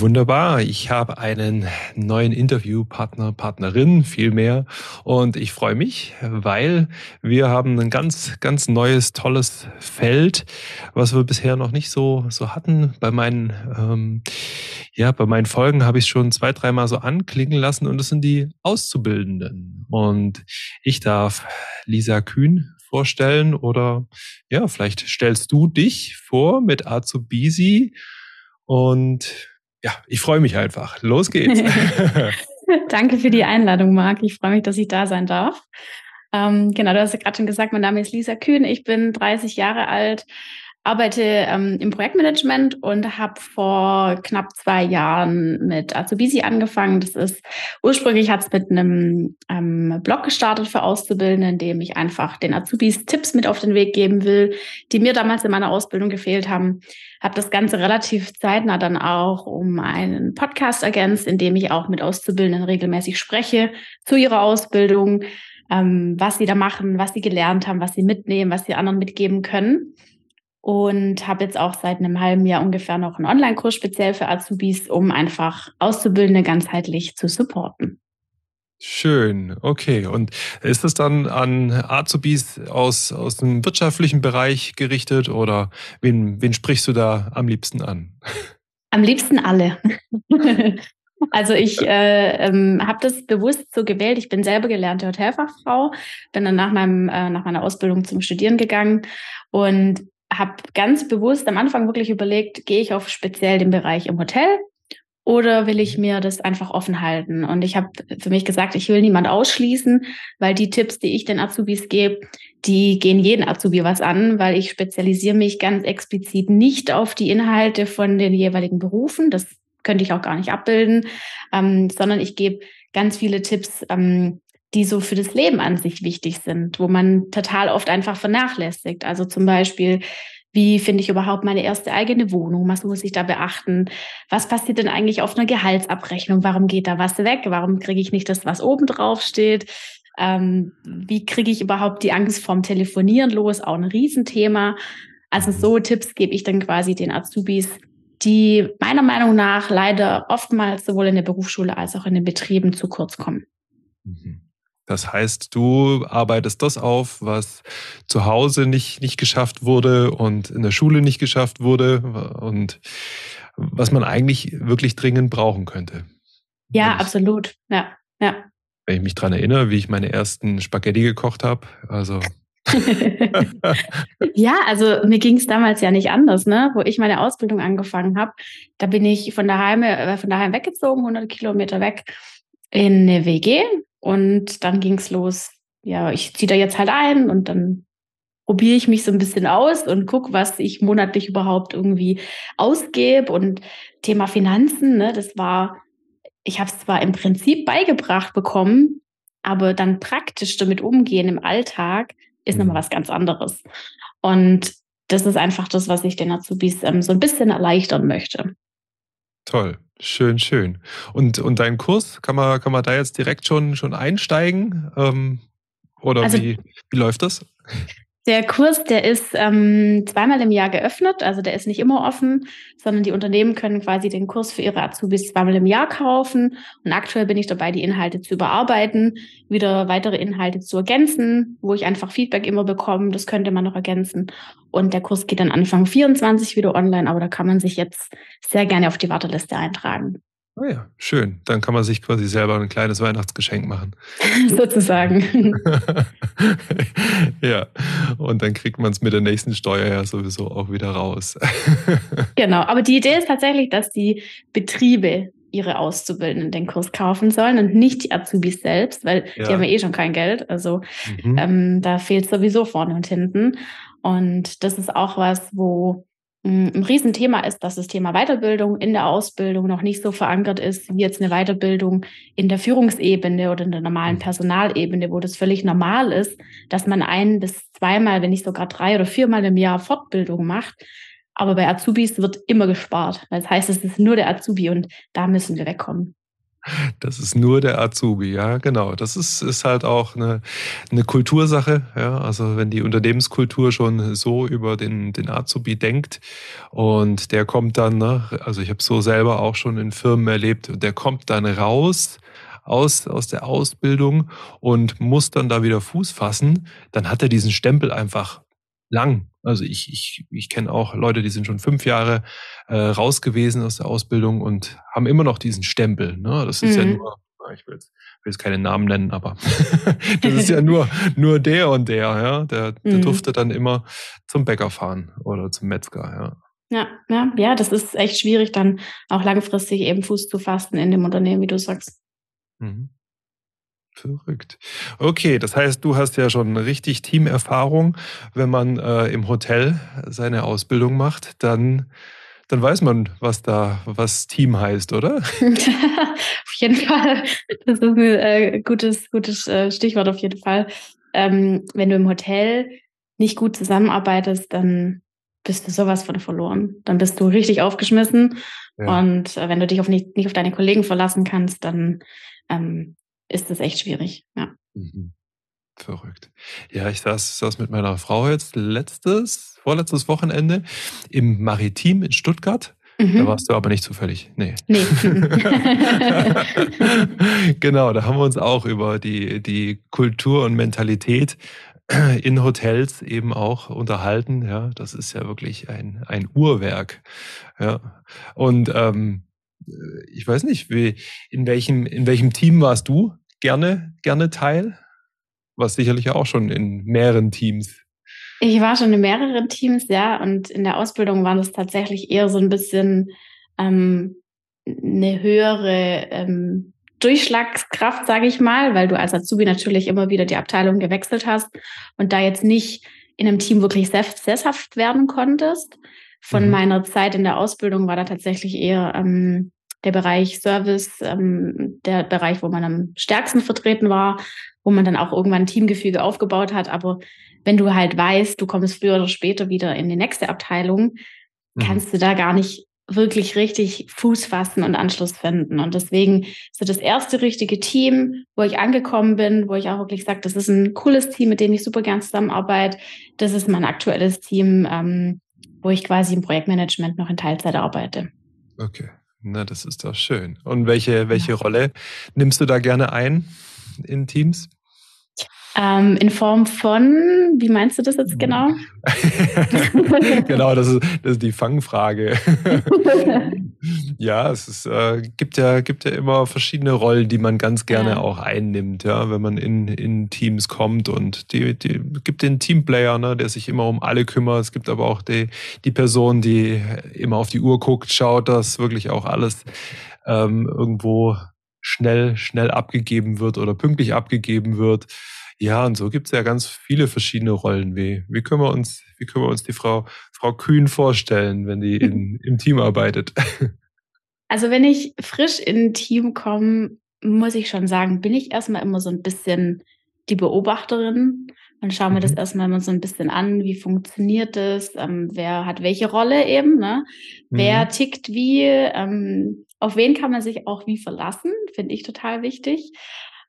Wunderbar. Ich habe einen neuen Interviewpartner, Partnerin vielmehr. Und ich freue mich, weil wir haben ein ganz, ganz neues, tolles Feld, was wir bisher noch nicht so, so hatten. Bei meinen, ähm, ja, bei meinen Folgen habe ich es schon zwei, dreimal so anklingen lassen und das sind die Auszubildenden. Und ich darf Lisa Kühn vorstellen oder ja, vielleicht stellst du dich vor mit Azubisi und ja, ich freue mich einfach. Los geht's. Danke für die Einladung, Marc. Ich freue mich, dass ich da sein darf. Ähm, genau, du hast ja gerade schon gesagt, mein Name ist Lisa Kühn. Ich bin 30 Jahre alt, arbeite ähm, im Projektmanagement und habe vor knapp zwei Jahren mit Azubisi angefangen. Das ist ursprünglich hat es mit einem ähm, Blog gestartet für Auszubildende, in dem ich einfach den Azubis Tipps mit auf den Weg geben will, die mir damals in meiner Ausbildung gefehlt haben. Habe das Ganze relativ zeitnah dann auch um einen Podcast ergänzt, in dem ich auch mit Auszubildenden regelmäßig spreche zu ihrer Ausbildung, ähm, was sie da machen, was sie gelernt haben, was sie mitnehmen, was sie anderen mitgeben können und habe jetzt auch seit einem halben Jahr ungefähr noch einen Online-Kurs speziell für Azubis, um einfach Auszubildende ganzheitlich zu supporten. Schön, okay. Und ist es dann an Azubis aus, aus dem wirtschaftlichen Bereich gerichtet oder wen, wen sprichst du da am liebsten an? Am liebsten alle. Also ich äh, ähm, habe das bewusst so gewählt. Ich bin selber gelernte Hotelfachfrau, bin dann nach, meinem, äh, nach meiner Ausbildung zum Studieren gegangen und habe ganz bewusst am Anfang wirklich überlegt, gehe ich auf speziell den Bereich im Hotel oder will ich mir das einfach offen halten? Und ich habe für mich gesagt, ich will niemand ausschließen, weil die Tipps, die ich den Azubis gebe, die gehen jeden Azubi was an, weil ich spezialisiere mich ganz explizit nicht auf die Inhalte von den jeweiligen Berufen. Das könnte ich auch gar nicht abbilden, ähm, sondern ich gebe ganz viele Tipps, ähm, die so für das Leben an sich wichtig sind, wo man total oft einfach vernachlässigt. Also zum Beispiel, wie finde ich überhaupt meine erste eigene Wohnung? Was muss ich da beachten? Was passiert denn eigentlich auf einer Gehaltsabrechnung? Warum geht da was weg? Warum kriege ich nicht das, was oben drauf steht? Ähm, wie kriege ich überhaupt die Angst vorm Telefonieren los? Auch ein Riesenthema. Also so Tipps gebe ich dann quasi den Azubis, die meiner Meinung nach leider oftmals sowohl in der Berufsschule als auch in den Betrieben zu kurz kommen. Mhm. Das heißt, du arbeitest das auf, was zu Hause nicht, nicht geschafft wurde und in der Schule nicht geschafft wurde und was man eigentlich wirklich dringend brauchen könnte. Ja, ich, absolut. Ja, ja. Wenn ich mich daran erinnere, wie ich meine ersten Spaghetti gekocht habe, also ja, also mir ging es damals ja nicht anders, ne? Wo ich meine Ausbildung angefangen habe, da bin ich von daheim, äh, von daheim weggezogen, 100 Kilometer weg in eine WG und dann ging's los. Ja, ich ziehe da jetzt halt ein und dann probiere ich mich so ein bisschen aus und guck, was ich monatlich überhaupt irgendwie ausgebe. Und Thema Finanzen, ne, das war, ich habe es zwar im Prinzip beigebracht bekommen, aber dann praktisch damit umgehen im Alltag ist mhm. nochmal was ganz anderes. Und das ist einfach das, was ich den Azubis ähm, so ein bisschen erleichtern möchte. Toll. Schön, schön. Und, und dein Kurs, kann man, kann man da jetzt direkt schon, schon einsteigen? Ähm, oder also, wie, wie läuft das? Der Kurs, der ist ähm, zweimal im Jahr geöffnet, also der ist nicht immer offen, sondern die Unternehmen können quasi den Kurs für ihre Azubis zweimal im Jahr kaufen. Und aktuell bin ich dabei, die Inhalte zu überarbeiten, wieder weitere Inhalte zu ergänzen, wo ich einfach Feedback immer bekomme. Das könnte man noch ergänzen. Und der Kurs geht dann Anfang 24 wieder online, aber da kann man sich jetzt sehr gerne auf die Warteliste eintragen. Oh ja, schön. Dann kann man sich quasi selber ein kleines Weihnachtsgeschenk machen. Sozusagen. ja, und dann kriegt man es mit der nächsten Steuer ja sowieso auch wieder raus. genau, aber die Idee ist tatsächlich, dass die Betriebe ihre Auszubildenden den Kurs kaufen sollen und nicht die Azubis selbst, weil ja. die haben ja eh schon kein Geld. Also mhm. ähm, da fehlt sowieso vorne und hinten. Und das ist auch was, wo ein Riesenthema ist, dass das Thema Weiterbildung in der Ausbildung noch nicht so verankert ist wie jetzt eine Weiterbildung in der Führungsebene oder in der normalen mhm. Personalebene, wo das völlig normal ist, dass man ein bis zweimal, wenn nicht sogar drei oder viermal im Jahr Fortbildung macht. Aber bei Azubis wird immer gespart. Das heißt, es ist nur der Azubi und da müssen wir wegkommen. Das ist nur der Azubi, ja, genau. Das ist, ist halt auch eine, eine Kultursache. Ja? Also wenn die Unternehmenskultur schon so über den, den Azubi denkt und der kommt dann, ne, also ich habe so selber auch schon in Firmen erlebt, der kommt dann raus aus, aus der Ausbildung und muss dann da wieder Fuß fassen, dann hat er diesen Stempel einfach lang. Also ich, ich, ich kenne auch Leute, die sind schon fünf Jahre äh, raus gewesen aus der Ausbildung und haben immer noch diesen Stempel. Ne? Das ist mhm. ja nur, ich will jetzt, will jetzt keine Namen nennen, aber das ist ja nur, nur der und der, ja. Der, der mhm. durfte dann immer zum Bäcker fahren oder zum Metzger, ja. Ja, ja, ja, das ist echt schwierig, dann auch langfristig eben Fuß zu fassen in dem Unternehmen, wie du sagst. Mhm. Verrückt. Okay, das heißt, du hast ja schon richtig Teamerfahrung. Wenn man äh, im Hotel seine Ausbildung macht, dann, dann weiß man, was da, was Team heißt, oder? auf jeden Fall. Das ist ein äh, gutes, gutes äh, Stichwort auf jeden Fall. Ähm, wenn du im Hotel nicht gut zusammenarbeitest, dann bist du sowas von verloren. Dann bist du richtig aufgeschmissen. Ja. Und äh, wenn du dich auf nicht, nicht auf deine Kollegen verlassen kannst, dann ähm, ist das echt schwierig. Ja. Mhm. Verrückt. Ja, ich saß, saß mit meiner Frau jetzt letztes, vorletztes Wochenende im Maritim in Stuttgart. Mhm. Da warst du aber nicht zufällig. Nee. Nee. genau, da haben wir uns auch über die, die Kultur und Mentalität in Hotels eben auch unterhalten. Ja, das ist ja wirklich ein, ein Uhrwerk. Ja. Und ähm, ich weiß nicht, wie, in welchem, in welchem Team warst du? Gerne, gerne teil? Was sicherlich auch schon in mehreren Teams. Ich war schon in mehreren Teams, ja, und in der Ausbildung war das tatsächlich eher so ein bisschen ähm, eine höhere ähm, Durchschlagskraft, sage ich mal, weil du als Azubi natürlich immer wieder die Abteilung gewechselt hast und da jetzt nicht in einem Team wirklich sesshaft werden konntest. Von mhm. meiner Zeit in der Ausbildung war da tatsächlich eher ähm, der Bereich Service, ähm, der Bereich, wo man am stärksten vertreten war, wo man dann auch irgendwann ein Teamgefüge aufgebaut hat. Aber wenn du halt weißt, du kommst früher oder später wieder in die nächste Abteilung, mhm. kannst du da gar nicht wirklich richtig Fuß fassen und Anschluss finden. Und deswegen so das erste richtige Team, wo ich angekommen bin, wo ich auch wirklich sage, das ist ein cooles Team, mit dem ich super gern zusammenarbeite. Das ist mein aktuelles Team, ähm, wo ich quasi im Projektmanagement noch in Teilzeit arbeite. Okay. Na, das ist doch schön. Und welche, welche Rolle nimmst du da gerne ein in Teams? Ähm, in Form von, wie meinst du das jetzt genau? genau, das ist, das ist die Fangfrage. ja, es ist, äh, gibt ja gibt ja immer verschiedene Rollen, die man ganz gerne ja. auch einnimmt, ja, wenn man in, in Teams kommt und die, die gibt den Teamplayer, ne, der sich immer um alle kümmert. Es gibt aber auch die, die Person, die immer auf die Uhr guckt, schaut, dass wirklich auch alles ähm, irgendwo schnell, schnell abgegeben wird oder pünktlich abgegeben wird. Ja, und so gibt es ja ganz viele verschiedene Rollen. Wie, wie, können wir uns, wie können wir uns die Frau, Frau Kühn vorstellen, wenn die in, im Team arbeitet? Also wenn ich frisch in ein Team komme, muss ich schon sagen, bin ich erstmal immer so ein bisschen die Beobachterin und schaue mir mhm. das erstmal immer so ein bisschen an, wie funktioniert das, ähm, wer hat welche Rolle eben, ne? Mhm. wer tickt wie, ähm, auf wen kann man sich auch wie verlassen, finde ich total wichtig.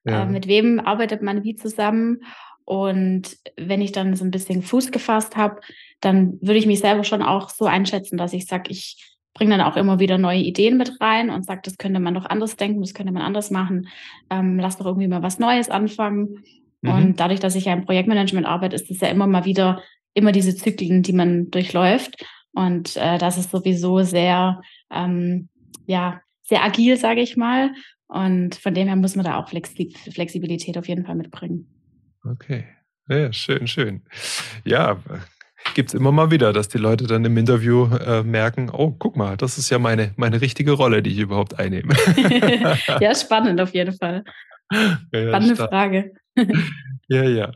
Ja. Äh, mit wem arbeitet man wie zusammen? Und wenn ich dann so ein bisschen Fuß gefasst habe, dann würde ich mich selber schon auch so einschätzen, dass ich sage, ich bringe dann auch immer wieder neue Ideen mit rein und sage, das könnte man doch anders denken, das könnte man anders machen. Ähm, lass doch irgendwie mal was Neues anfangen. Mhm. Und dadurch, dass ich ja im Projektmanagement arbeite, ist es ja immer mal wieder immer diese Zyklen, die man durchläuft. Und äh, das ist sowieso sehr, ähm, ja, sehr agil, sage ich mal. Und von dem her muss man da auch Flexibilität auf jeden Fall mitbringen. Okay. Ja, schön, schön. Ja, gibt es immer mal wieder, dass die Leute dann im Interview äh, merken, oh, guck mal, das ist ja meine, meine richtige Rolle, die ich überhaupt einnehme. ja, spannend auf jeden Fall. Ja, Spannende stark. Frage. Ja, ja.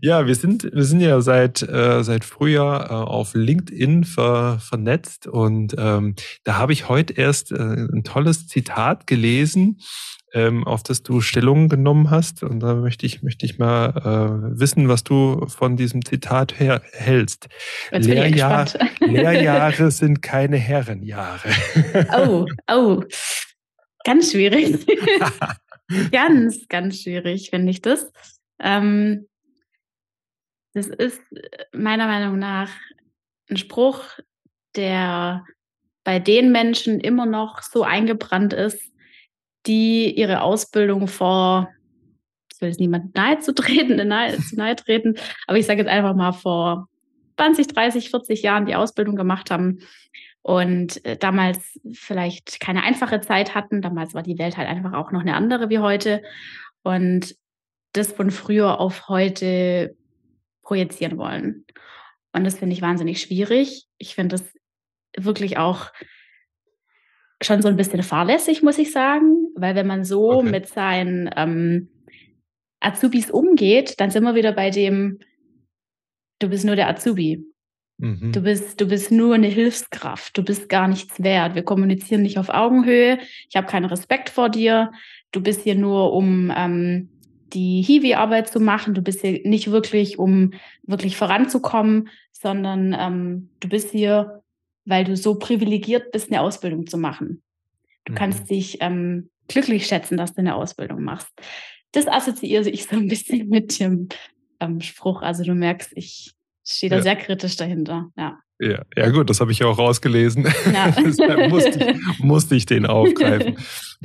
Ja, wir sind, wir sind ja seit, äh, seit Frühjahr äh, auf LinkedIn ver, vernetzt und ähm, da habe ich heute erst äh, ein tolles Zitat gelesen, ähm, auf das du Stellung genommen hast. Und da möchte ich, möchte ich mal äh, wissen, was du von diesem Zitat her hältst. Lehrjahr, Lehrjahre sind keine Herrenjahre. Oh, oh. Ganz schwierig. ganz, ganz schwierig, finde ich das. Ähm, das ist meiner Meinung nach ein Spruch, der bei den Menschen immer noch so eingebrannt ist, die ihre Ausbildung vor, ich will jetzt niemand nahe zu treten, nahe, zu nahe treten, aber ich sage jetzt einfach mal vor 20, 30, 40 Jahren die Ausbildung gemacht haben und äh, damals vielleicht keine einfache Zeit hatten. Damals war die Welt halt einfach auch noch eine andere wie heute. Und das von früher auf heute projizieren wollen. Und das finde ich wahnsinnig schwierig. Ich finde das wirklich auch schon so ein bisschen fahrlässig, muss ich sagen, weil wenn man so okay. mit seinen ähm, Azubis umgeht, dann sind wir wieder bei dem, du bist nur der Azubi. Mhm. Du, bist, du bist nur eine Hilfskraft, du bist gar nichts wert. Wir kommunizieren nicht auf Augenhöhe, ich habe keinen Respekt vor dir, du bist hier nur, um ähm, die Hiwi-Arbeit zu machen. Du bist hier nicht wirklich, um wirklich voranzukommen, sondern ähm, du bist hier, weil du so privilegiert bist, eine Ausbildung zu machen. Du mhm. kannst dich ähm, glücklich schätzen, dass du eine Ausbildung machst. Das assoziiere ich so ein bisschen mit dem ähm, Spruch. Also du merkst, ich stehe da ja. sehr kritisch dahinter. Ja. Ja, ja gut, das habe ich ja auch rausgelesen. Ja. Deshalb musste ich, musste ich den aufgreifen.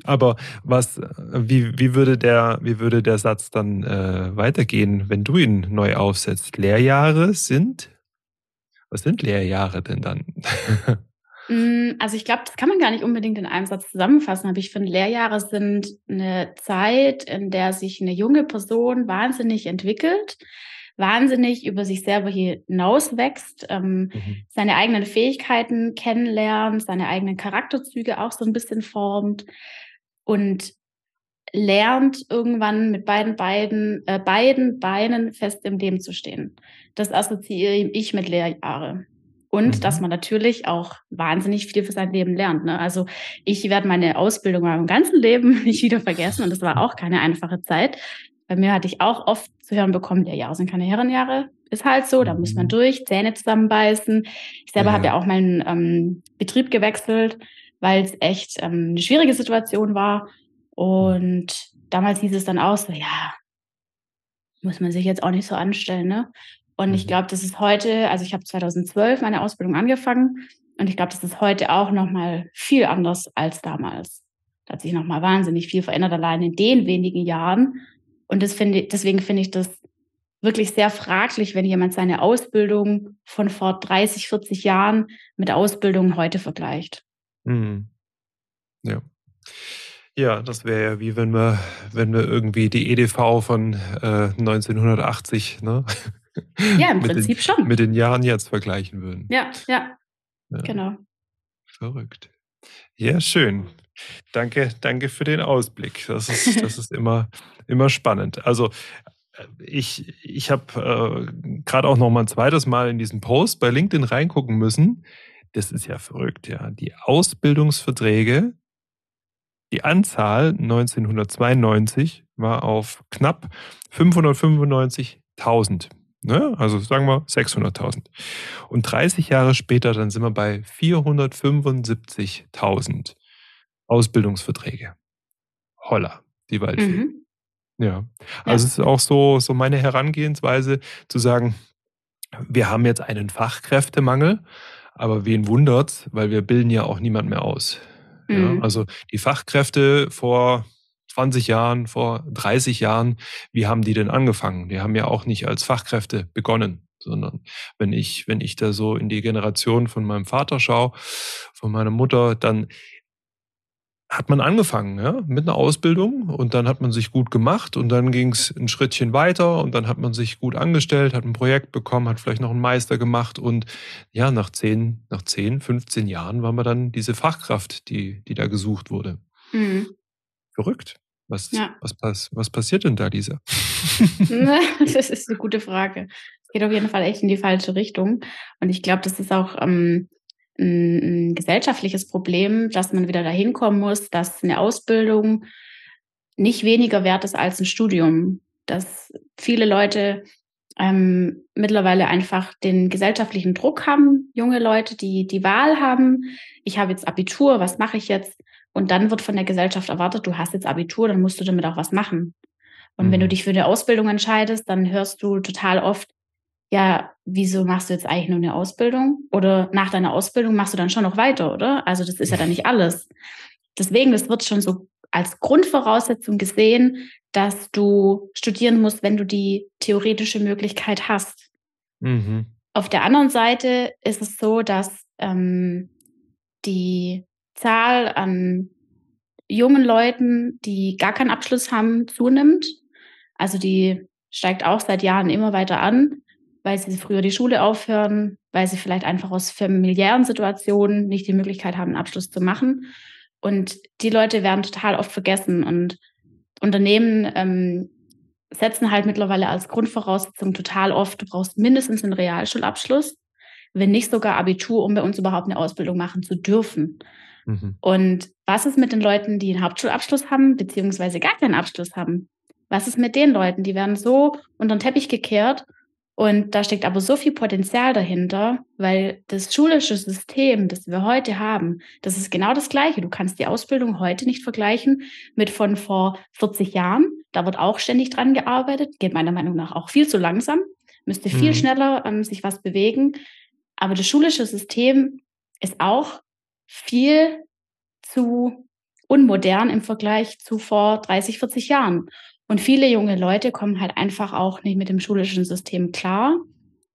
Aber was, wie, wie, würde der, wie würde der Satz dann äh, weitergehen, wenn du ihn neu aufsetzt? Lehrjahre sind? Was sind Lehrjahre denn dann? Mm, also ich glaube, das kann man gar nicht unbedingt in einem Satz zusammenfassen, aber ich finde, Lehrjahre sind eine Zeit, in der sich eine junge Person wahnsinnig entwickelt wahnsinnig über sich selber hinauswächst, ähm, mhm. seine eigenen Fähigkeiten kennenlernt, seine eigenen Charakterzüge auch so ein bisschen formt und lernt irgendwann mit beiden, beiden, äh, beiden Beinen fest im Leben zu stehen. Das assoziiere ich mit Lehrjahre. Und mhm. dass man natürlich auch wahnsinnig viel für sein Leben lernt. Ne? Also ich werde meine Ausbildung meinem ganzen Leben nicht wieder vergessen und das war auch keine einfache Zeit. Bei mir hatte ich auch oft zu hören bekommen, ja, Jahre sind keine Herrenjahre. Ist halt so, da muss man mhm. durch, Zähne zusammenbeißen. Ich selber ja. habe ja auch meinen ähm, Betrieb gewechselt, weil es echt ähm, eine schwierige Situation war. Und damals hieß es dann auch so, ja, muss man sich jetzt auch nicht so anstellen. Ne? Und ich mhm. glaube, das ist heute, also ich habe 2012 meine Ausbildung angefangen und ich glaube, das ist heute auch nochmal viel anders als damals. Da hat sich nochmal wahnsinnig viel verändert, allein in den wenigen Jahren. Und das finde, deswegen finde ich das wirklich sehr fraglich, wenn jemand seine Ausbildung von vor 30, 40 Jahren mit Ausbildungen heute vergleicht. Mhm. Ja. Ja, das wäre ja wie wenn wir, wenn wir irgendwie die EDV von äh, 1980, ne? Ja, im Prinzip den, schon. Mit den Jahren jetzt vergleichen würden. Ja, ja, ja. Genau. Verrückt. Ja, schön. Danke, danke für den Ausblick. Das ist, das ist immer, immer spannend. Also äh, ich, ich habe äh, gerade auch noch mal ein zweites Mal in diesen Post bei LinkedIn reingucken müssen. Das ist ja verrückt, ja. Die Ausbildungsverträge, die Anzahl 1992 war auf knapp 595.000. Ne? Also sagen wir 600.000. Und 30 Jahre später, dann sind wir bei 475.000 Ausbildungsverträge. Holla, die Waldfee. Mhm. Ja, also ja. es ist auch so, so meine Herangehensweise zu sagen, wir haben jetzt einen Fachkräftemangel, aber wen wundert's, weil wir bilden ja auch niemand mehr aus. Mhm. Ja, also die Fachkräfte vor 20 Jahren, vor 30 Jahren, wie haben die denn angefangen? Die haben ja auch nicht als Fachkräfte begonnen, sondern wenn ich, wenn ich da so in die Generation von meinem Vater schaue, von meiner Mutter, dann hat man angefangen ja, mit einer Ausbildung und dann hat man sich gut gemacht und dann ging es ein Schrittchen weiter und dann hat man sich gut angestellt, hat ein Projekt bekommen, hat vielleicht noch einen Meister gemacht und ja, nach 10, nach 10 15 Jahren war man dann diese Fachkraft, die, die da gesucht wurde. Mhm. Verrückt. Was, ja. was, was passiert denn da, Lisa? das ist eine gute Frage. Es geht auf jeden Fall echt in die falsche Richtung. Und ich glaube, das ist auch ähm, ein, gesellschaftliches Problem, dass man wieder dahin kommen muss, dass eine Ausbildung nicht weniger wert ist als ein Studium. Dass viele Leute ähm, mittlerweile einfach den gesellschaftlichen Druck haben, junge Leute, die die Wahl haben. Ich habe jetzt Abitur, was mache ich jetzt? Und dann wird von der Gesellschaft erwartet, du hast jetzt Abitur, dann musst du damit auch was machen. Und mhm. wenn du mhm. dich für eine Ausbildung entscheidest, dann hörst du total oft, ja, wieso machst du jetzt eigentlich nur eine Ausbildung? Oder nach deiner Ausbildung machst du dann schon noch weiter, oder? Also das ist ja dann nicht alles. Deswegen, das wird schon so als Grundvoraussetzung gesehen, dass du studieren musst, wenn du die theoretische Möglichkeit hast. Mhm. Auf der anderen Seite ist es so, dass ähm, die Zahl an jungen Leuten, die gar keinen Abschluss haben, zunimmt. Also die steigt auch seit Jahren immer weiter an, weil sie früher die Schule aufhören, weil sie vielleicht einfach aus familiären Situationen nicht die Möglichkeit haben, einen Abschluss zu machen. Und die Leute werden total oft vergessen. Und Unternehmen ähm, setzen halt mittlerweile als Grundvoraussetzung total oft, du brauchst mindestens einen Realschulabschluss, wenn nicht sogar Abitur, um bei uns überhaupt eine Ausbildung machen zu dürfen. Mhm. Und was ist mit den Leuten, die einen Hauptschulabschluss haben, beziehungsweise gar keinen Abschluss haben? Was ist mit den Leuten? Die werden so unter den Teppich gekehrt und da steckt aber so viel Potenzial dahinter, weil das schulische System, das wir heute haben, das ist genau das Gleiche. Du kannst die Ausbildung heute nicht vergleichen mit von vor 40 Jahren. Da wird auch ständig dran gearbeitet, geht meiner Meinung nach auch viel zu langsam, müsste viel mhm. schneller ähm, sich was bewegen. Aber das schulische System ist auch viel zu unmodern im Vergleich zu vor 30, 40 Jahren. Und viele junge Leute kommen halt einfach auch nicht mit dem schulischen System klar,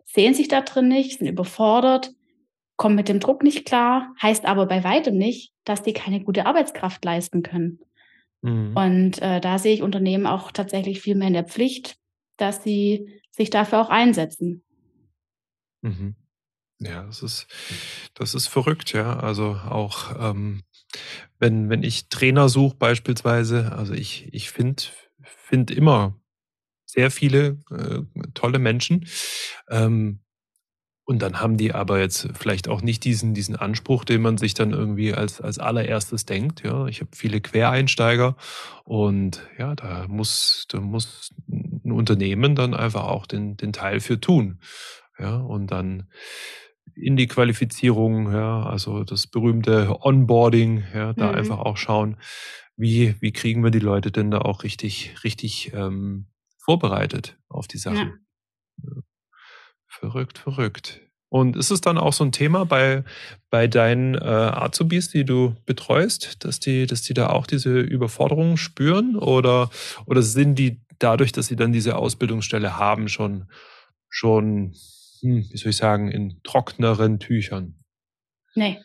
sehen sich da drin nicht, sind überfordert, kommen mit dem Druck nicht klar, heißt aber bei weitem nicht, dass die keine gute Arbeitskraft leisten können. Mhm. Und äh, da sehe ich Unternehmen auch tatsächlich viel mehr in der Pflicht, dass sie sich dafür auch einsetzen. Mhm. Ja, das ist, das ist verrückt, ja. Also auch ähm, wenn, wenn ich Trainer suche beispielsweise, also ich, ich finde finde immer sehr viele äh, tolle Menschen. Ähm, und dann haben die aber jetzt vielleicht auch nicht diesen, diesen Anspruch, den man sich dann irgendwie als, als allererstes denkt. Ja, ich habe viele Quereinsteiger und ja, da muss, da muss ein Unternehmen dann einfach auch den, den Teil für tun. Ja, und dann in die Qualifizierung, ja, also das berühmte Onboarding, ja, da mhm. einfach auch schauen, wie, wie kriegen wir die Leute denn da auch richtig, richtig ähm, vorbereitet auf die Sachen? Ja. Verrückt, verrückt. Und ist es dann auch so ein Thema bei, bei deinen äh, Azubis, die du betreust, dass die, dass die da auch diese Überforderungen spüren? Oder, oder sind die dadurch, dass sie dann diese Ausbildungsstelle haben, schon, schon hm, wie soll ich sagen, in trockneren Tüchern? Nee.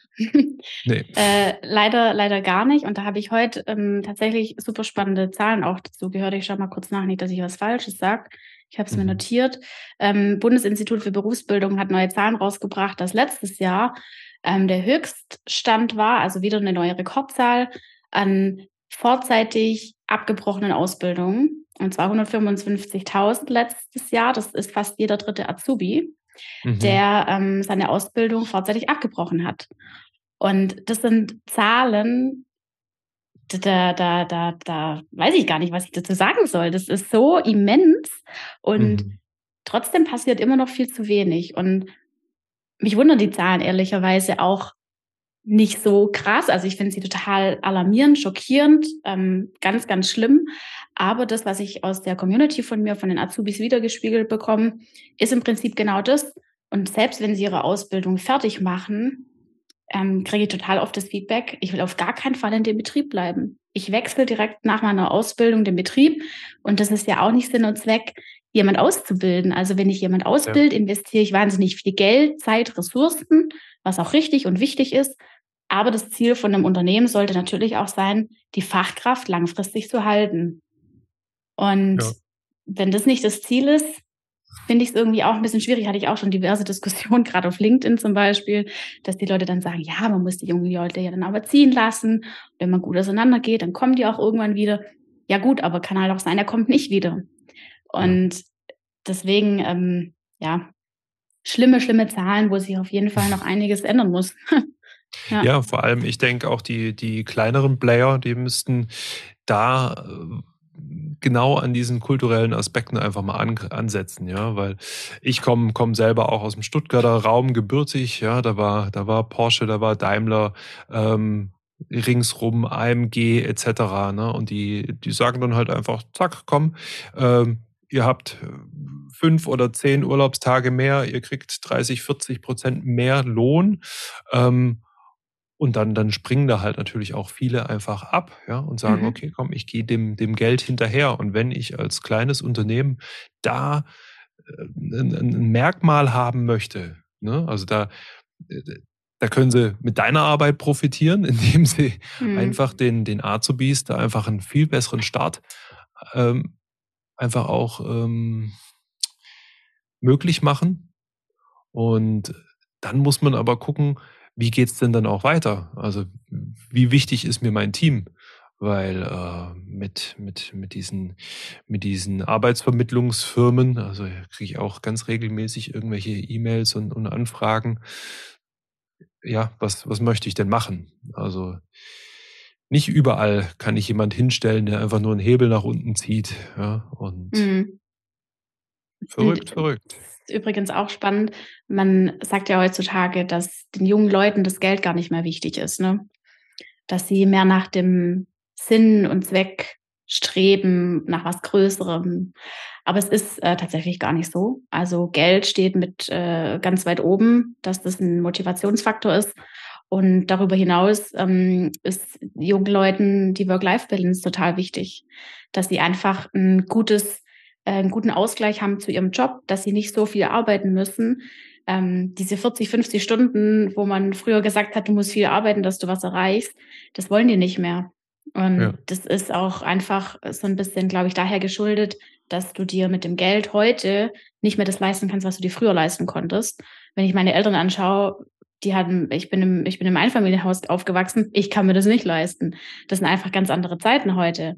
nee. äh, leider, leider gar nicht. Und da habe ich heute ähm, tatsächlich super spannende Zahlen auch dazu gehört. Ich schaue mal kurz nach, nicht, dass ich was Falsches sage. Ich habe es mhm. mir notiert. Ähm, Bundesinstitut für Berufsbildung hat neue Zahlen rausgebracht, dass letztes Jahr ähm, der Höchststand war, also wieder eine neue Rekordzahl an vorzeitig abgebrochenen Ausbildungen. Und zwar 155.000 letztes Jahr. Das ist fast jeder dritte Azubi mhm. der ähm, seine Ausbildung vorzeitig abgebrochen hat. Und das sind Zahlen, da, da, da, da weiß ich gar nicht, was ich dazu sagen soll. Das ist so immens und mhm. trotzdem passiert immer noch viel zu wenig. Und mich wundern die Zahlen ehrlicherweise auch nicht so krass. Also ich finde sie total alarmierend, schockierend, ähm, ganz, ganz schlimm. Aber das, was ich aus der Community von mir, von den Azubis wiedergespiegelt bekomme, ist im Prinzip genau das. Und selbst wenn sie ihre Ausbildung fertig machen, ähm, kriege ich total oft das Feedback, ich will auf gar keinen Fall in dem Betrieb bleiben. Ich wechsle direkt nach meiner Ausbildung den Betrieb. Und das ist ja auch nicht Sinn und Zweck, jemand auszubilden. Also wenn ich jemand ausbilde, ja. investiere ich wahnsinnig viel Geld, Zeit, Ressourcen, was auch richtig und wichtig ist. Aber das Ziel von einem Unternehmen sollte natürlich auch sein, die Fachkraft langfristig zu halten. Und ja. wenn das nicht das Ziel ist, finde ich es irgendwie auch ein bisschen schwierig. Hatte ich auch schon diverse Diskussionen, gerade auf LinkedIn zum Beispiel, dass die Leute dann sagen, ja, man muss die jungen Leute ja dann aber ziehen lassen. Wenn man gut auseinandergeht, dann kommen die auch irgendwann wieder. Ja gut, aber kann halt auch sein, er kommt nicht wieder. Und ja. deswegen, ähm, ja, schlimme, schlimme Zahlen, wo sich auf jeden Fall noch einiges ändern muss. ja. ja. vor allem, ich denke auch die, die kleineren Player, die müssten da äh, genau an diesen kulturellen Aspekten einfach mal an, ansetzen, ja, weil ich komme komm selber auch aus dem Stuttgarter Raum gebürtig, ja, da war, da war Porsche, da war Daimler, ähm, ringsrum AMG etc. Ne? Und die, die sagen dann halt einfach, zack, komm, ähm, ihr habt fünf oder zehn Urlaubstage mehr, ihr kriegt 30, 40 Prozent mehr Lohn. Ähm, und dann, dann springen da halt natürlich auch viele einfach ab, ja, und sagen, mhm. okay, komm, ich gehe dem, dem Geld hinterher. Und wenn ich als kleines Unternehmen da äh, ein, ein Merkmal haben möchte, ne, also da, äh, da können sie mit deiner Arbeit profitieren, indem sie mhm. einfach den, den Azubis da einfach einen viel besseren Start ähm, einfach auch ähm, möglich machen. Und dann muss man aber gucken, wie geht's denn dann auch weiter? Also wie wichtig ist mir mein Team? Weil äh, mit, mit, mit, diesen, mit diesen Arbeitsvermittlungsfirmen, also kriege ich auch ganz regelmäßig irgendwelche E-Mails und, und Anfragen. Ja, was, was möchte ich denn machen? Also nicht überall kann ich jemand hinstellen, der einfach nur einen Hebel nach unten zieht. Ja, und mhm. verrückt, und, verrückt übrigens auch spannend. Man sagt ja heutzutage, dass den jungen Leuten das Geld gar nicht mehr wichtig ist, ne? Dass sie mehr nach dem Sinn und Zweck streben, nach was Größerem. Aber es ist äh, tatsächlich gar nicht so. Also Geld steht mit äh, ganz weit oben, dass das ein Motivationsfaktor ist. Und darüber hinaus ähm, ist jungen Leuten die Work-Life-Balance total wichtig, dass sie einfach ein gutes einen guten Ausgleich haben zu ihrem Job, dass sie nicht so viel arbeiten müssen. Ähm, diese 40, 50 Stunden, wo man früher gesagt hat, du musst viel arbeiten, dass du was erreichst, das wollen die nicht mehr. Und ja. das ist auch einfach so ein bisschen, glaube ich, daher geschuldet, dass du dir mit dem Geld heute nicht mehr das leisten kannst, was du dir früher leisten konntest. Wenn ich meine Eltern anschaue, die hatten, ich bin im, ich bin im Einfamilienhaus aufgewachsen, ich kann mir das nicht leisten. Das sind einfach ganz andere Zeiten heute.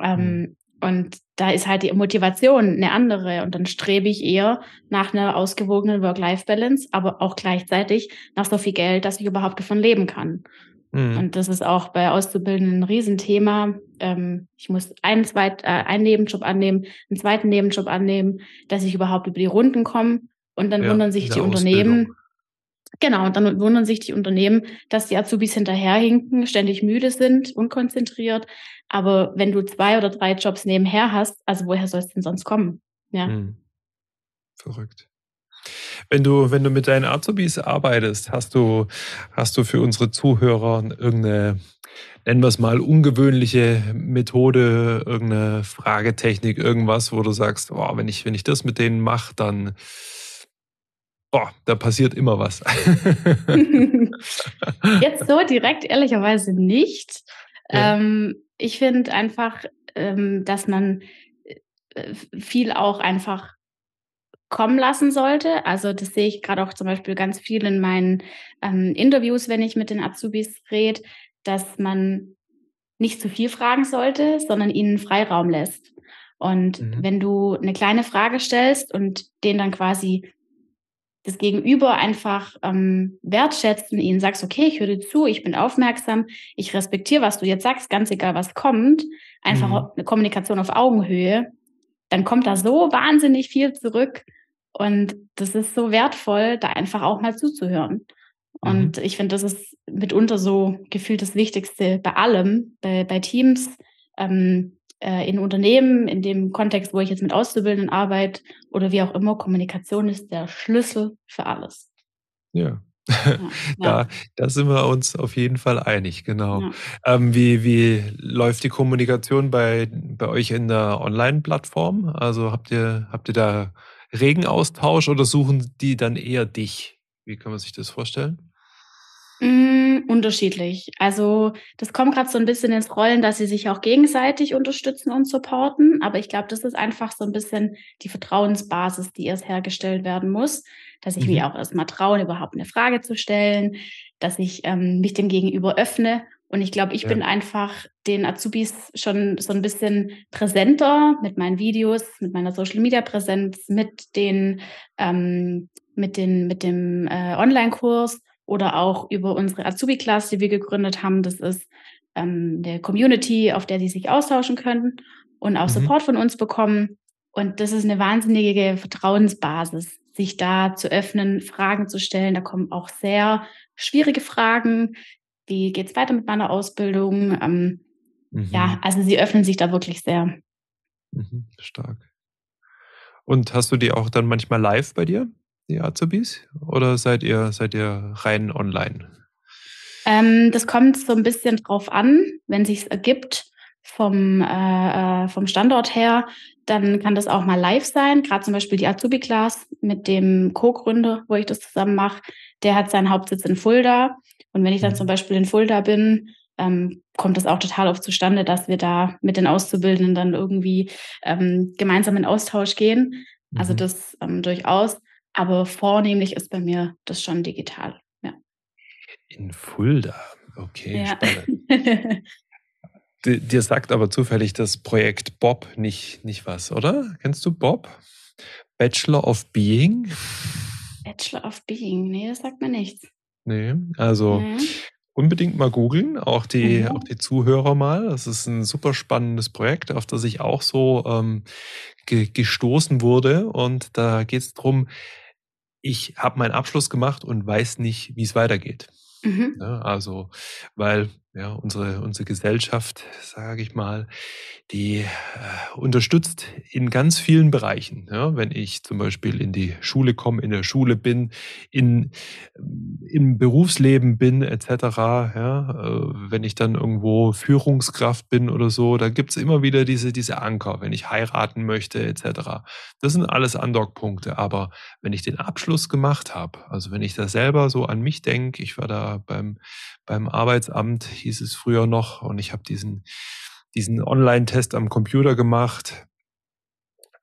Ähm, mhm. Und da ist halt die Motivation eine andere. Und dann strebe ich eher nach einer ausgewogenen Work-Life-Balance, aber auch gleichzeitig nach so viel Geld, dass ich überhaupt davon leben kann. Mhm. Und das ist auch bei Auszubildenden ein Riesenthema. Ähm, ich muss einen, zweit, äh, einen Nebenjob annehmen, einen zweiten Nebenjob annehmen, dass ich überhaupt über die Runden komme. Und dann ja, wundern sich die Unternehmen, Genau, und dann wundern sich die Unternehmen, dass die Azubis hinterherhinken, ständig müde sind, unkonzentriert. Aber wenn du zwei oder drei Jobs nebenher hast, also woher soll es denn sonst kommen? Ja. Hm. Verrückt. Wenn du, wenn du mit deinen Azubis arbeitest, hast du, hast du für unsere Zuhörer irgendeine, nennen wir es mal, ungewöhnliche Methode, irgendeine Fragetechnik, irgendwas, wo du sagst, oh, wenn ich, wenn ich das mit denen mache, dann, oh, da passiert immer was. Jetzt so direkt ehrlicherweise nicht. Ja. Ähm, ich finde einfach, ähm, dass man äh, viel auch einfach kommen lassen sollte. Also das sehe ich gerade auch zum Beispiel ganz viel in meinen ähm, Interviews, wenn ich mit den Azubis rede, dass man nicht zu viel fragen sollte, sondern ihnen Freiraum lässt. Und mhm. wenn du eine kleine Frage stellst und den dann quasi das Gegenüber einfach ähm, wertschätzt und ihnen sagst, okay, ich höre dir zu, ich bin aufmerksam, ich respektiere, was du jetzt sagst, ganz egal, was kommt, einfach mhm. eine Kommunikation auf Augenhöhe, dann kommt da so wahnsinnig viel zurück und das ist so wertvoll, da einfach auch mal zuzuhören. Und mhm. ich finde, das ist mitunter so gefühlt das Wichtigste bei allem, bei, bei Teams, ähm, äh, in Unternehmen, in dem Kontext, wo ich jetzt mit Auszubildenden arbeite oder wie auch immer, Kommunikation ist der Schlüssel für alles. Ja. ja, da, da sind wir uns auf jeden Fall einig, genau. Ja. Ähm, wie, wie läuft die Kommunikation bei, bei euch in der Online-Plattform? Also habt ihr, habt ihr da regen Austausch oder suchen die dann eher dich? Wie kann man sich das vorstellen? Mm, unterschiedlich. Also das kommt gerade so ein bisschen ins Rollen, dass sie sich auch gegenseitig unterstützen und supporten. Aber ich glaube, das ist einfach so ein bisschen die Vertrauensbasis, die erst hergestellt werden muss, dass ich mhm. mir auch erstmal traue, überhaupt eine Frage zu stellen, dass ich ähm, mich dem Gegenüber öffne. Und ich glaube, ich ja. bin einfach den Azubis schon so ein bisschen präsenter mit meinen Videos, mit meiner Social Media Präsenz, mit den, ähm, mit den, mit dem äh, Online-Kurs oder auch über unsere Azubi-Class, die wir gegründet haben. Das ist ähm, der Community, auf der sie sich austauschen können und auch mhm. Support von uns bekommen. Und das ist eine wahnsinnige Vertrauensbasis, sich da zu öffnen, Fragen zu stellen. Da kommen auch sehr schwierige Fragen. Wie geht es weiter mit meiner Ausbildung? Ähm, mhm. Ja, also sie öffnen sich da wirklich sehr. Mhm, stark. Und hast du die auch dann manchmal live bei dir, die Azubis? Oder seid ihr, seid ihr rein online? Ähm, das kommt so ein bisschen drauf an, wenn sich ergibt vom, äh, äh, vom Standort her, dann kann das auch mal live sein. Gerade zum Beispiel die Azubi-Class mit dem Co-Gründer, wo ich das zusammen mache, der hat seinen Hauptsitz in Fulda. Und wenn ich dann mhm. zum Beispiel in Fulda bin, ähm, kommt das auch total oft zustande, dass wir da mit den Auszubildenden dann irgendwie ähm, gemeinsam in Austausch gehen. Also mhm. das ähm, durchaus. Aber vornehmlich ist bei mir das schon digital. Ja. In Fulda. Okay, ja. spannend. Dir sagt aber zufällig das Projekt Bob nicht, nicht was, oder? Kennst du Bob? Bachelor of Being? Bachelor of Being, nee, das sagt mir nichts. Nee, also mhm. unbedingt mal googeln, auch die, mhm. auch die Zuhörer mal. Das ist ein super spannendes Projekt, auf das ich auch so ähm, ge gestoßen wurde. Und da geht es darum, ich habe meinen Abschluss gemacht und weiß nicht, wie es weitergeht. Mhm. Ja, also, weil ja, unsere, unsere Gesellschaft, sage ich mal, die äh, unterstützt in ganz vielen Bereichen. Ja, wenn ich zum Beispiel in die Schule komme, in der Schule bin, in, im Berufsleben bin, etc., ja, äh, wenn ich dann irgendwo Führungskraft bin oder so, da gibt's immer wieder diese, diese Anker, wenn ich heiraten möchte, etc. Das sind alles Andockpunkte. Aber wenn ich den Abschluss gemacht habe, also wenn ich da selber so an mich denke, ich war da beim, beim Arbeitsamt, hieß es früher noch, und ich habe diesen, diesen Online-Test am Computer gemacht.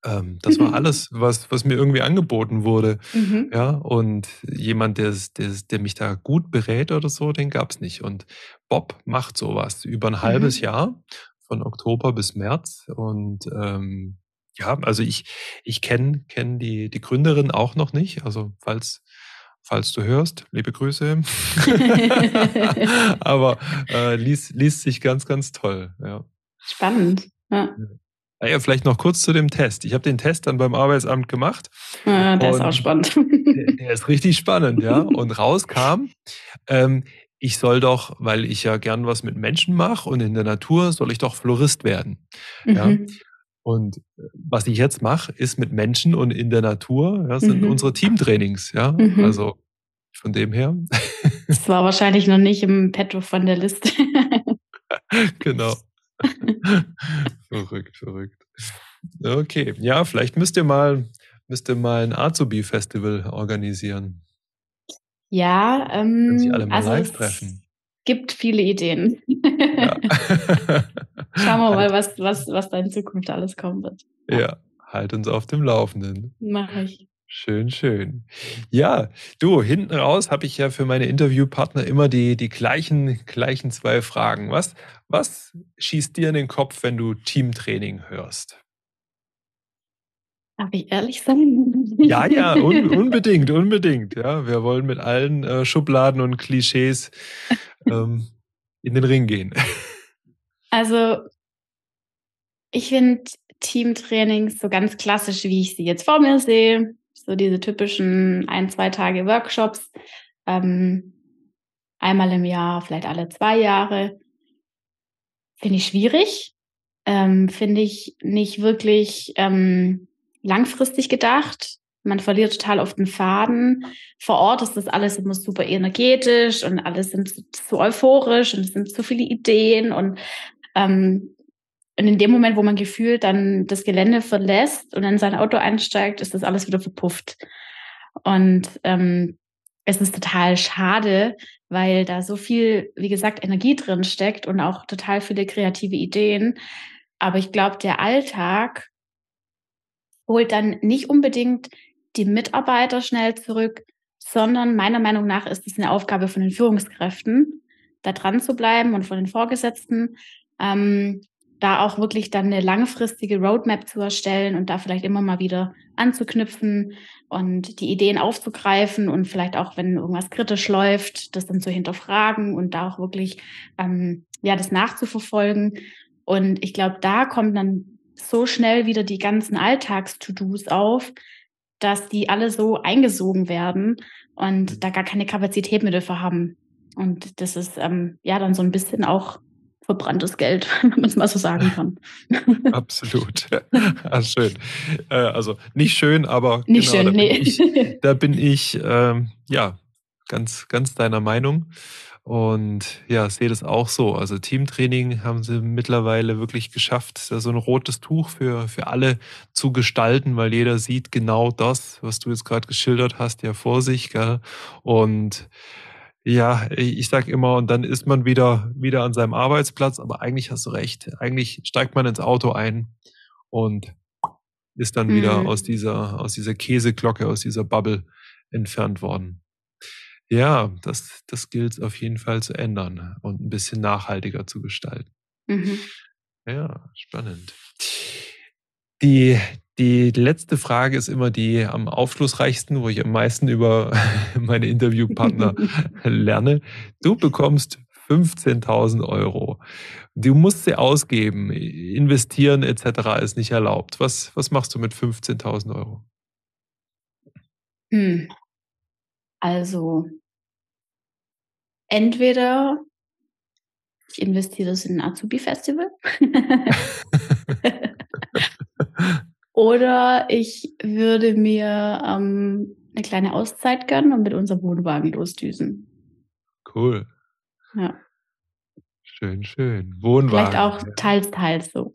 Ähm, das war alles, was, was mir irgendwie angeboten wurde. Mhm. Ja, und jemand, der, der, der mich da gut berät oder so, den gab es nicht. Und Bob macht sowas über ein halbes mhm. Jahr, von Oktober bis März. Und ähm, ja, also ich, ich kenne kenn die, die Gründerin auch noch nicht. Also falls falls du hörst, liebe Grüße. Aber äh, liest, liest sich ganz, ganz toll. Ja. Spannend. Ja. Ja, vielleicht noch kurz zu dem Test. Ich habe den Test dann beim Arbeitsamt gemacht. Ja, der ist auch spannend. Der, der, ist richtig spannend, ja. Und rauskam, ähm, ich soll doch, weil ich ja gern was mit Menschen mache und in der Natur, soll ich doch Florist werden. Mhm. Ja. Und äh, was ich jetzt mache, ist mit Menschen und in der Natur, ja, sind mhm. unsere Teamtrainings, ja. Mhm. Also von dem her. Das war wahrscheinlich noch nicht im Petto von der Liste. genau. verrückt, verrückt. Okay, ja, vielleicht müsst ihr mal, müsst ihr mal ein Azubi-Festival organisieren. Ja, ähm, Können Sie alle mal also live treffen. Gibt viele Ideen. Ja. Schauen wir mal, was, was, was da in Zukunft alles kommen wird. Ja, ja halt uns auf dem Laufenden. Mach ich. Schön, schön. Ja, du, hinten raus habe ich ja für meine Interviewpartner immer die, die gleichen, gleichen zwei Fragen. Was, was schießt dir in den Kopf, wenn du Teamtraining hörst? Darf ich ehrlich sein? Ja, ja, un, unbedingt, unbedingt. Ja, wir wollen mit allen äh, Schubladen und Klischees ähm, in den Ring gehen. Also, ich finde Teamtrainings so ganz klassisch, wie ich sie jetzt vor mir sehe so diese typischen ein, zwei Tage Workshops, ähm, einmal im Jahr, vielleicht alle zwei Jahre, finde ich schwierig, ähm, finde ich nicht wirklich ähm, langfristig gedacht. Man verliert total oft den Faden. Vor Ort ist das alles immer super energetisch und alles sind so euphorisch und es sind so viele Ideen und ähm, und in dem Moment, wo man gefühlt dann das Gelände verlässt und in sein Auto einsteigt, ist das alles wieder verpufft. Und ähm, es ist total schade, weil da so viel, wie gesagt, Energie drin steckt und auch total viele kreative Ideen. Aber ich glaube, der Alltag holt dann nicht unbedingt die Mitarbeiter schnell zurück, sondern meiner Meinung nach ist es eine Aufgabe von den Führungskräften, da dran zu bleiben und von den Vorgesetzten, ähm, da auch wirklich dann eine langfristige Roadmap zu erstellen und da vielleicht immer mal wieder anzuknüpfen und die Ideen aufzugreifen und vielleicht auch, wenn irgendwas kritisch läuft, das dann zu hinterfragen und da auch wirklich ähm, ja das nachzuverfolgen. Und ich glaube, da kommen dann so schnell wieder die ganzen Alltags-To-Dos auf, dass die alle so eingesogen werden und da gar keine Kapazität mehr dafür haben. Und das ist ähm, ja dann so ein bisschen auch verbranntes Geld, wenn man es mal so sagen kann. Absolut. Ah, schön. Äh, also nicht schön, aber nicht genau, schön, da, nee. bin ich, da bin ich ähm, ja ganz, ganz deiner Meinung. Und ja, sehe das auch so. Also Teamtraining haben sie mittlerweile wirklich geschafft, so ein rotes Tuch für, für alle zu gestalten, weil jeder sieht genau das, was du jetzt gerade geschildert hast, ja vor sich. Gell? Und ja, ich sag immer, und dann ist man wieder, wieder an seinem Arbeitsplatz, aber eigentlich hast du recht. Eigentlich steigt man ins Auto ein und ist dann mhm. wieder aus dieser, aus dieser Käseglocke, aus dieser Bubble entfernt worden. Ja, das, das gilt auf jeden Fall zu ändern und ein bisschen nachhaltiger zu gestalten. Mhm. Ja, spannend. Die, die letzte Frage ist immer die am aufschlussreichsten, wo ich am meisten über meine Interviewpartner lerne. Du bekommst 15.000 Euro. Du musst sie ausgeben, investieren etc. ist nicht erlaubt. Was, was machst du mit 15.000 Euro? Hm. Also entweder ich investiere das in ein Azubi-Festival oder ich würde mir ähm, eine kleine Auszeit gönnen und mit unserem Wohnwagen losdüsen. Cool. Ja. Schön, schön. Wohnwagen. Vielleicht auch teils, teils so.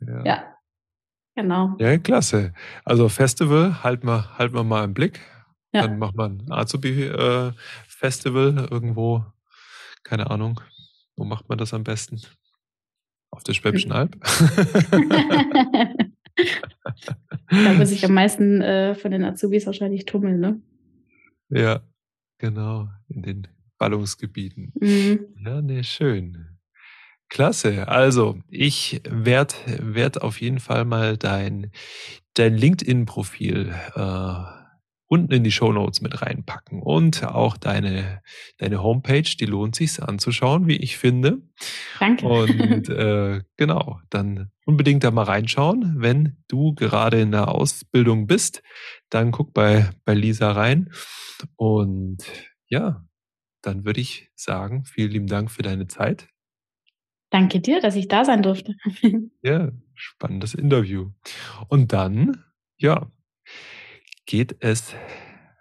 ja. ja. Genau. Ja, klasse. Also Festival, halten wir, halten wir mal im Blick. Ja. Dann macht man ein Azubi-Festival äh, irgendwo, keine Ahnung. Wo macht man das am besten? Auf der Schwäbischen Alb? da muss ich am meisten äh, von den Azubis wahrscheinlich tummeln, ne? Ja, genau. In den Ballungsgebieten. Mhm. Ja, ne, schön. Klasse. Also, ich werde werd auf jeden Fall mal dein, dein LinkedIn-Profil äh, unten in die Show Notes mit reinpacken und auch deine, deine Homepage, die lohnt sich anzuschauen, wie ich finde. Danke. Und äh, genau, dann unbedingt da mal reinschauen. Wenn du gerade in der Ausbildung bist, dann guck bei, bei Lisa rein. Und ja, dann würde ich sagen, vielen lieben Dank für deine Zeit. Danke dir, dass ich da sein durfte. ja, spannendes Interview. Und dann, ja, geht es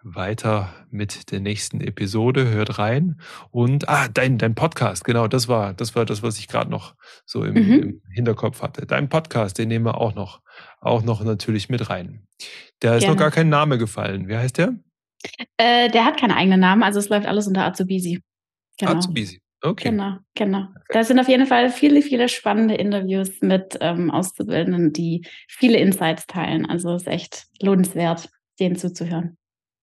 weiter mit der nächsten Episode. Hört rein. Und ah, dein, dein Podcast, genau, das war, das war das, was ich gerade noch so im, mhm. im, Hinterkopf hatte. Dein Podcast, den nehmen wir auch noch, auch noch natürlich mit rein. Der ist Gerne. noch gar kein Name gefallen. Wie heißt der? Äh, der hat keinen eigenen Namen, also es läuft alles unter Azubisi. Genau. Azubisi. Okay. Genau, genau. Da sind auf jeden Fall viele, viele spannende Interviews mit ähm, Auszubildenden, die viele Insights teilen. Also ist echt lohnenswert denen zuzuhören.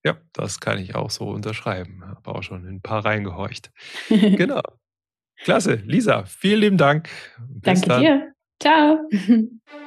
Ja, das kann ich auch so unterschreiben. Habe auch schon ein paar reingehorcht. genau. Klasse. Lisa, vielen lieben Dank. Bis Danke dann. dir. Ciao.